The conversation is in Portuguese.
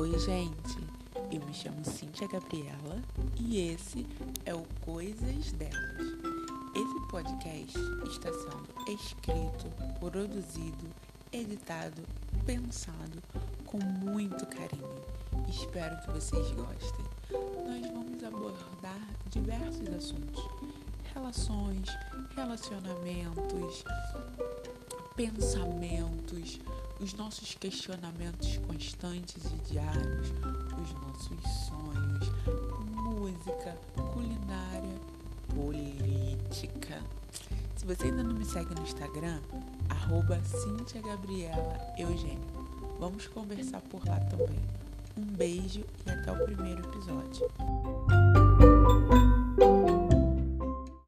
Oi, gente. Eu me chamo Cíntia Gabriela e esse é o Coisas Delas. Esse podcast está sendo escrito, produzido, editado, pensado com muito carinho. Espero que vocês gostem. Nós vamos abordar diversos assuntos: relações, relacionamentos, pensamentos, os nossos questionamentos constantes e diários, os nossos sonhos, música, culinária, política. Se você ainda não me segue no Instagram, arroba Gabriela Eugênio. Vamos conversar por lá também. Um beijo e até o primeiro episódio.